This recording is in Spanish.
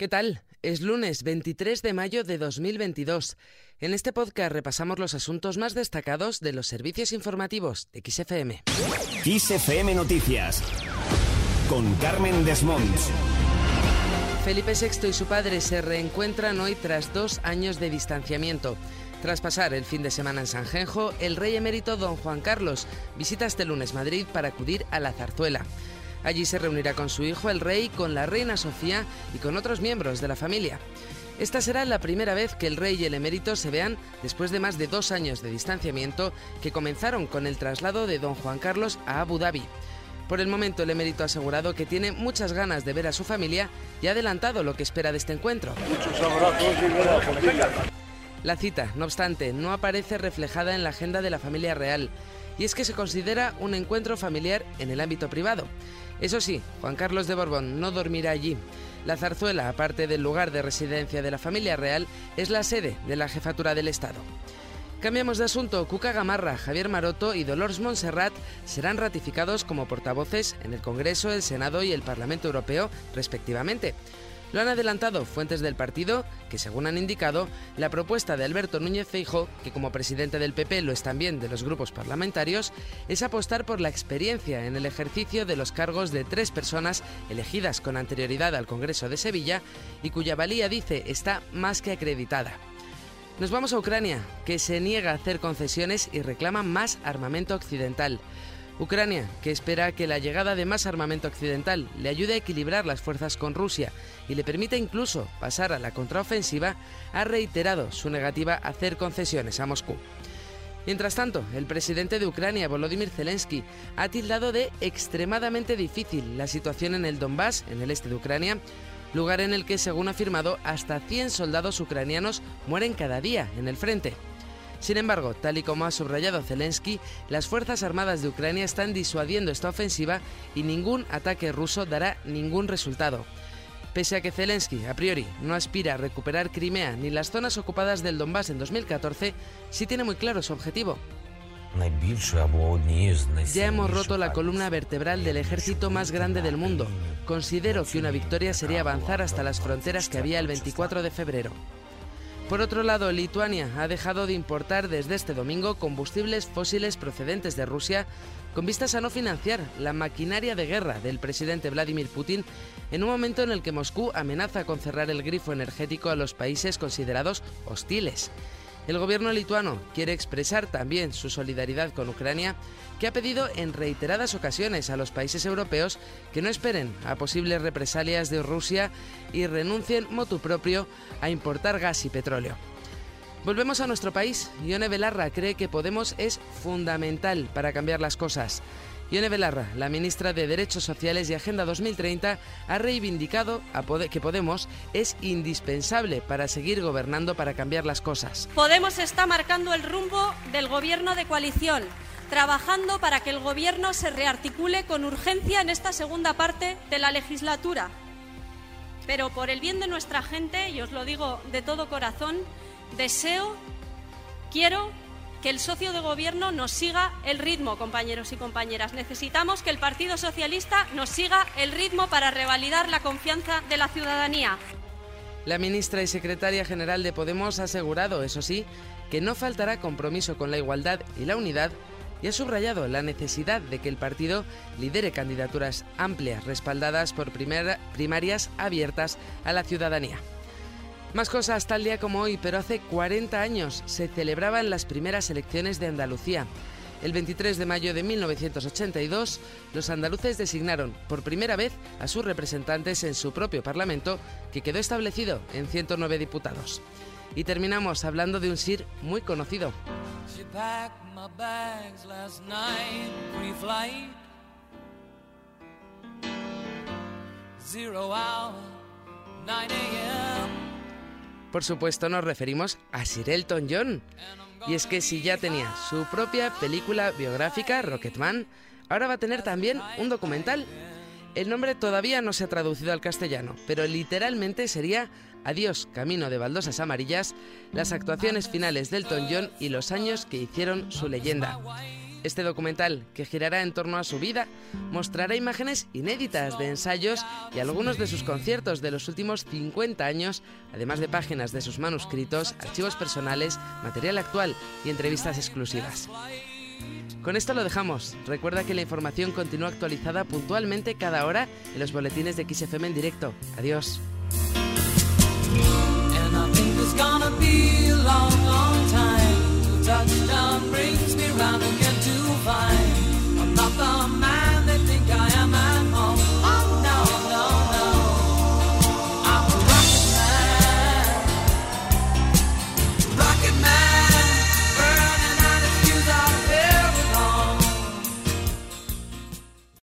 ¿Qué tal? Es lunes 23 de mayo de 2022. En este podcast repasamos los asuntos más destacados de los servicios informativos de XFM. XFM Noticias con Carmen Desmonts. Felipe VI y su padre se reencuentran hoy tras dos años de distanciamiento. Tras pasar el fin de semana en Sanjenjo, el rey emérito don Juan Carlos visita este lunes Madrid para acudir a la zarzuela. Allí se reunirá con su hijo el rey, con la reina Sofía y con otros miembros de la familia. Esta será la primera vez que el rey y el emérito se vean después de más de dos años de distanciamiento que comenzaron con el traslado de don Juan Carlos a Abu Dhabi. Por el momento el emérito ha asegurado que tiene muchas ganas de ver a su familia y ha adelantado lo que espera de este encuentro. La cita, no obstante, no aparece reflejada en la agenda de la familia real y es que se considera un encuentro familiar en el ámbito privado. Eso sí, Juan Carlos de Borbón no dormirá allí. La zarzuela, aparte del lugar de residencia de la familia real, es la sede de la jefatura del Estado. Cambiamos de asunto. Cuca Gamarra, Javier Maroto y Dolores Montserrat serán ratificados como portavoces en el Congreso, el Senado y el Parlamento Europeo, respectivamente. Lo han adelantado fuentes del partido, que según han indicado, la propuesta de Alberto Núñez Feijo, que como presidente del PP lo es también de los grupos parlamentarios, es apostar por la experiencia en el ejercicio de los cargos de tres personas elegidas con anterioridad al Congreso de Sevilla y cuya valía, dice, está más que acreditada. Nos vamos a Ucrania, que se niega a hacer concesiones y reclama más armamento occidental. Ucrania, que espera que la llegada de más armamento occidental le ayude a equilibrar las fuerzas con Rusia y le permita incluso pasar a la contraofensiva, ha reiterado su negativa a hacer concesiones a Moscú. Mientras tanto, el presidente de Ucrania, Volodymyr Zelensky, ha tildado de extremadamente difícil la situación en el Donbass, en el este de Ucrania, lugar en el que, según ha afirmado, hasta 100 soldados ucranianos mueren cada día en el frente. Sin embargo, tal y como ha subrayado Zelensky, las Fuerzas Armadas de Ucrania están disuadiendo esta ofensiva y ningún ataque ruso dará ningún resultado. Pese a que Zelensky, a priori, no aspira a recuperar Crimea ni las zonas ocupadas del Donbass en 2014, sí tiene muy claro su objetivo. Ya hemos roto la columna vertebral del ejército más grande del mundo. Considero que una victoria sería avanzar hasta las fronteras que había el 24 de febrero. Por otro lado, Lituania ha dejado de importar desde este domingo combustibles fósiles procedentes de Rusia con vistas a no financiar la maquinaria de guerra del presidente Vladimir Putin en un momento en el que Moscú amenaza con cerrar el grifo energético a los países considerados hostiles. El gobierno lituano quiere expresar también su solidaridad con Ucrania, que ha pedido en reiteradas ocasiones a los países europeos que no esperen a posibles represalias de Rusia y renuncien motu propio a importar gas y petróleo. Volvemos a nuestro país. Ione Belarra cree que Podemos es fundamental para cambiar las cosas. Ione Belarra, la ministra de Derechos Sociales y Agenda 2030, ha reivindicado que Podemos es indispensable para seguir gobernando para cambiar las cosas. Podemos está marcando el rumbo del gobierno de coalición, trabajando para que el gobierno se rearticule con urgencia en esta segunda parte de la legislatura. Pero por el bien de nuestra gente, y os lo digo de todo corazón, deseo, quiero que el socio de gobierno nos siga el ritmo, compañeros y compañeras. Necesitamos que el Partido Socialista nos siga el ritmo para revalidar la confianza de la ciudadanía. La ministra y secretaria general de Podemos ha asegurado, eso sí, que no faltará compromiso con la igualdad y la unidad y ha subrayado la necesidad de que el partido lidere candidaturas amplias respaldadas por primarias abiertas a la ciudadanía. Más cosas tal día como hoy, pero hace 40 años se celebraban las primeras elecciones de Andalucía. El 23 de mayo de 1982, los andaluces designaron por primera vez a sus representantes en su propio Parlamento, que quedó establecido en 109 diputados. Y terminamos hablando de un SIR muy conocido. Por supuesto nos referimos a Sir Elton John. Y es que si ya tenía su propia película biográfica, Rocketman, ahora va a tener también un documental. El nombre todavía no se ha traducido al castellano, pero literalmente sería Adiós, Camino de Baldosas Amarillas, las actuaciones finales del Elton John y los años que hicieron su leyenda. Este documental, que girará en torno a su vida, mostrará imágenes inéditas de ensayos y algunos de sus conciertos de los últimos 50 años, además de páginas de sus manuscritos, archivos personales, material actual y entrevistas exclusivas. Con esto lo dejamos. Recuerda que la información continúa actualizada puntualmente cada hora en los boletines de XFM en directo. Adiós.